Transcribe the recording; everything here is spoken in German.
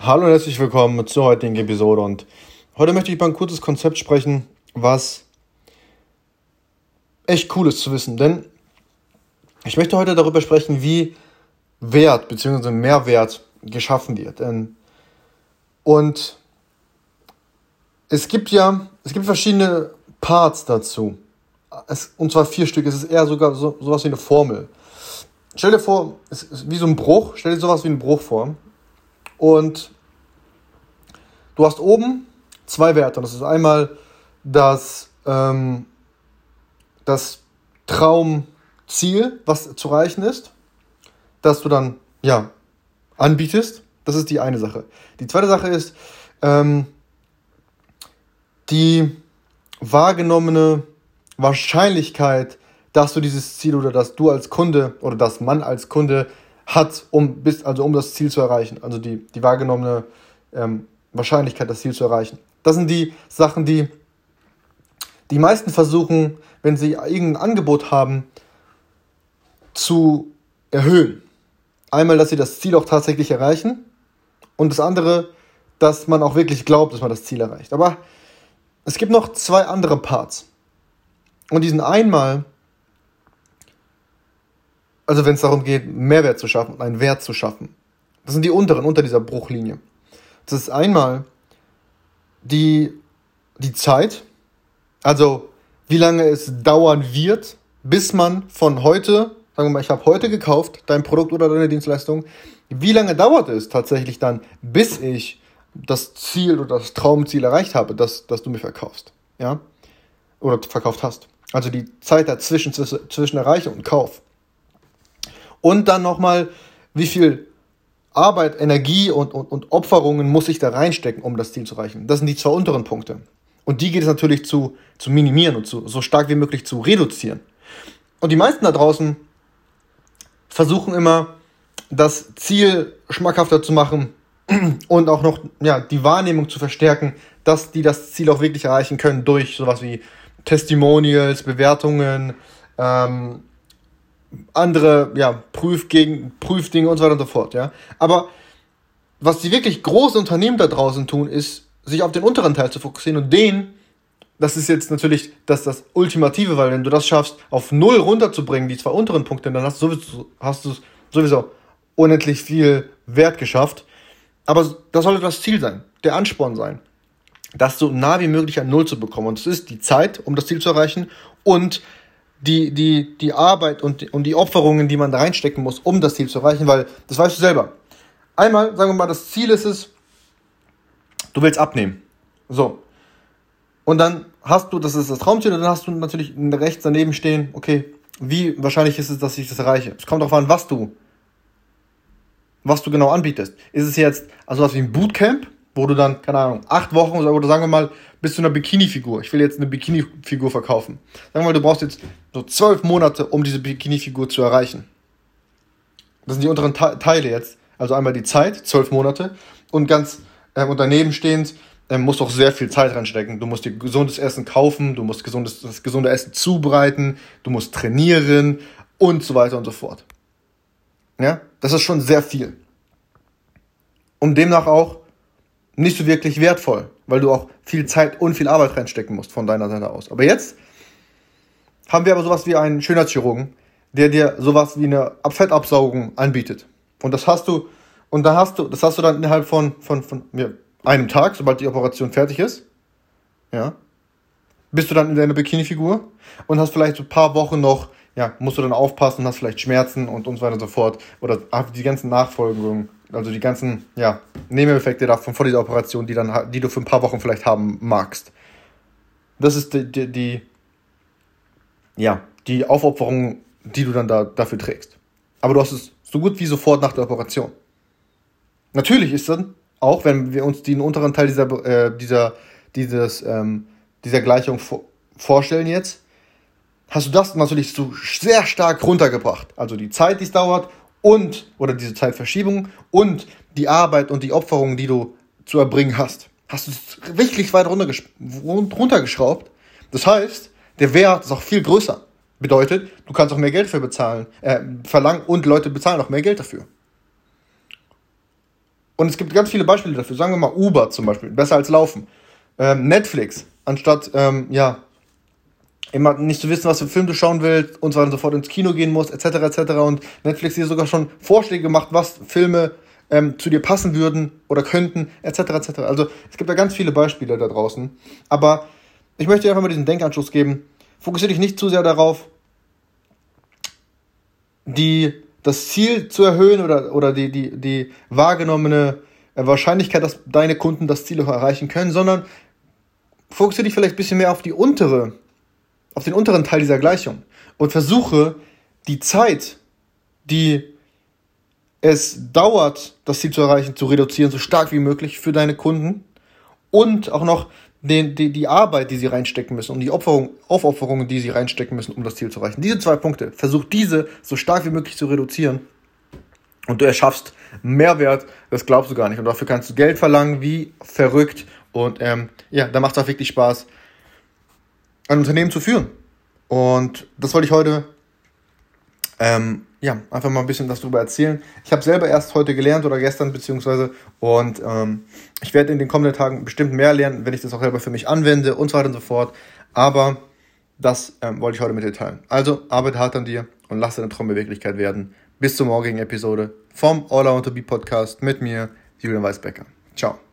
Hallo und herzlich willkommen zur heutigen Episode und heute möchte ich über ein kurzes Konzept sprechen, was echt cool ist zu wissen, denn ich möchte heute darüber sprechen, wie Wert bzw. Mehrwert geschaffen wird. Und es gibt ja, es gibt verschiedene Parts dazu. Es, und zwar vier Stück. Es ist eher sogar so, sowas wie eine Formel. Stell dir vor, es ist wie so ein Bruch. Stell dir sowas wie einen Bruch vor. Und du hast oben zwei Werte. Das ist einmal das, ähm, das Traumziel, was zu erreichen ist, das du dann ja anbietest. Das ist die eine Sache. Die zweite Sache ist ähm, die wahrgenommene Wahrscheinlichkeit, dass du dieses Ziel oder dass du als Kunde oder dass man als Kunde hat, um, bis, also um das Ziel zu erreichen. Also die, die wahrgenommene ähm, Wahrscheinlichkeit, das Ziel zu erreichen. Das sind die Sachen, die die meisten versuchen, wenn sie irgendein Angebot haben, zu erhöhen. Einmal, dass sie das Ziel auch tatsächlich erreichen und das andere, dass man auch wirklich glaubt, dass man das Ziel erreicht. Aber es gibt noch zwei andere Parts. Und die sind einmal also wenn es darum geht, Mehrwert zu schaffen einen Wert zu schaffen. Das sind die unteren, unter dieser Bruchlinie. Das ist einmal die, die Zeit, also wie lange es dauern wird, bis man von heute, sagen wir mal, ich habe heute gekauft, dein Produkt oder deine Dienstleistung, wie lange dauert es tatsächlich dann, bis ich das Ziel oder das Traumziel erreicht habe, das, das du mir verkaufst, ja, oder verkauft hast. Also die Zeit dazwischen, zwischen Erreichung und Kauf. Und dann nochmal, wie viel Arbeit, Energie und, und, und Opferungen muss ich da reinstecken, um das Ziel zu erreichen. Das sind die zwei unteren Punkte. Und die geht es natürlich zu, zu minimieren und zu, so stark wie möglich zu reduzieren. Und die meisten da draußen versuchen immer, das Ziel schmackhafter zu machen und auch noch ja, die Wahrnehmung zu verstärken, dass die das Ziel auch wirklich erreichen können durch sowas wie Testimonials, Bewertungen, ähm, andere ja, Prüfgegen, Prüfdinge und so weiter und so fort. Ja? Aber was die wirklich großen Unternehmen da draußen tun, ist, sich auf den unteren Teil zu fokussieren und den, das ist jetzt natürlich das, das Ultimative, weil wenn du das schaffst, auf null runterzubringen, die zwei unteren Punkte, dann hast du sowieso, hast du sowieso unendlich viel Wert geschafft. Aber das sollte das Ziel sein, der Ansporn sein, das so nah wie möglich an Null zu bekommen. Und es ist die Zeit, um das Ziel zu erreichen und die, die, die Arbeit und die, und die Opferungen, die man da reinstecken muss, um das Ziel zu erreichen, weil das weißt du selber. Einmal, sagen wir mal, das Ziel ist es, du willst abnehmen. So. Und dann hast du, das ist das Traumziel, und dann hast du natürlich rechts daneben stehen, okay, wie wahrscheinlich ist es, dass ich das erreiche? Es kommt darauf an, was du, was du genau anbietest. Ist es jetzt also was wie ein Bootcamp, wo du dann, keine Ahnung, acht Wochen oder sagen wir mal, bis zu einer Bikini-Figur. Ich will jetzt eine Bikini-Figur verkaufen. Sagen wir mal, du brauchst jetzt so zwölf Monate, um diese Bikini-Figur zu erreichen. Das sind die unteren Teile jetzt. Also einmal die Zeit, zwölf Monate, und ganz äh, und daneben stehend äh, musst du auch sehr viel Zeit reinstecken. Du musst dir gesundes Essen kaufen, du musst gesundes, das gesunde Essen zubereiten, du musst trainieren und so weiter und so fort. Ja, das ist schon sehr viel. Um demnach auch nicht so wirklich wertvoll, weil du auch viel Zeit und viel Arbeit reinstecken musst von deiner Seite aus. Aber jetzt haben wir aber sowas wie einen Schönheitschirurgen, der dir sowas wie eine Fettabsaugung anbietet. Und das hast du, und da hast du, das hast du dann innerhalb von, von, von ja, einem Tag, sobald die Operation fertig ist. Ja. Bist du dann in deiner Bikini-Figur und hast vielleicht so ein paar Wochen noch, ja, musst du dann aufpassen, hast vielleicht Schmerzen und, und so weiter und so fort. Oder die ganzen Nachfolgungen also die ganzen ja, Nebeneffekte davon vor dieser Operation, die, dann, die du für ein paar Wochen vielleicht haben magst. Das ist die, die, die ja, die Aufopferung, die du dann da, dafür trägst. Aber du hast es so gut wie sofort nach der Operation. Natürlich ist dann, auch wenn wir uns den unteren Teil dieser, äh, dieser, dieses, ähm, dieser Gleichung vorstellen jetzt, hast du das natürlich so sehr stark runtergebracht. Also die Zeit, die es dauert und, oder diese Zeitverschiebung und die Arbeit und die Opferung, die du zu erbringen hast, hast du es wirklich weit runtergeschraubt. Das heißt, der Wert ist auch viel größer. Bedeutet, du kannst auch mehr Geld für bezahlen, äh, verlangen und Leute bezahlen auch mehr Geld dafür. Und es gibt ganz viele Beispiele dafür. Sagen wir mal Uber zum Beispiel, besser als Laufen. Ähm, Netflix, anstatt, ähm, ja, immer nicht zu wissen, was für einen Film du schauen willst und zwar sofort ins Kino gehen musst, etc., etc. Und Netflix dir sogar schon Vorschläge gemacht, was Filme ähm, zu dir passen würden oder könnten, etc., etc. Also es gibt da ganz viele Beispiele da draußen. Aber ich möchte dir einfach mal diesen Denkanschluss geben. Fokussiere dich nicht zu sehr darauf, die, das Ziel zu erhöhen oder, oder die, die, die wahrgenommene Wahrscheinlichkeit, dass deine Kunden das Ziel erreichen können, sondern fokussiere dich vielleicht ein bisschen mehr auf die untere auf den unteren Teil dieser Gleichung und versuche die Zeit, die es dauert, das Ziel zu erreichen, zu reduzieren, so stark wie möglich für deine Kunden und auch noch den, die, die Arbeit, die sie reinstecken müssen und die Opferung, Aufopferungen, die sie reinstecken müssen, um das Ziel zu erreichen. Diese zwei Punkte, versuch diese so stark wie möglich zu reduzieren und du erschaffst Mehrwert, das glaubst du gar nicht. Und dafür kannst du Geld verlangen, wie verrückt. Und ähm, ja, da macht es auch wirklich Spaß, ein Unternehmen zu führen. Und das wollte ich heute ähm, ja, einfach mal ein bisschen was darüber erzählen. Ich habe selber erst heute gelernt oder gestern beziehungsweise und ähm, ich werde in den kommenden Tagen bestimmt mehr lernen, wenn ich das auch selber für mich anwende und so weiter und so fort. Aber das ähm, wollte ich heute mit dir teilen. Also arbeite hart an dir und lass deine Träume Wirklichkeit werden. Bis zur morgigen Episode vom All I Want to Be Podcast mit mir, Julian Weisbecker. Ciao.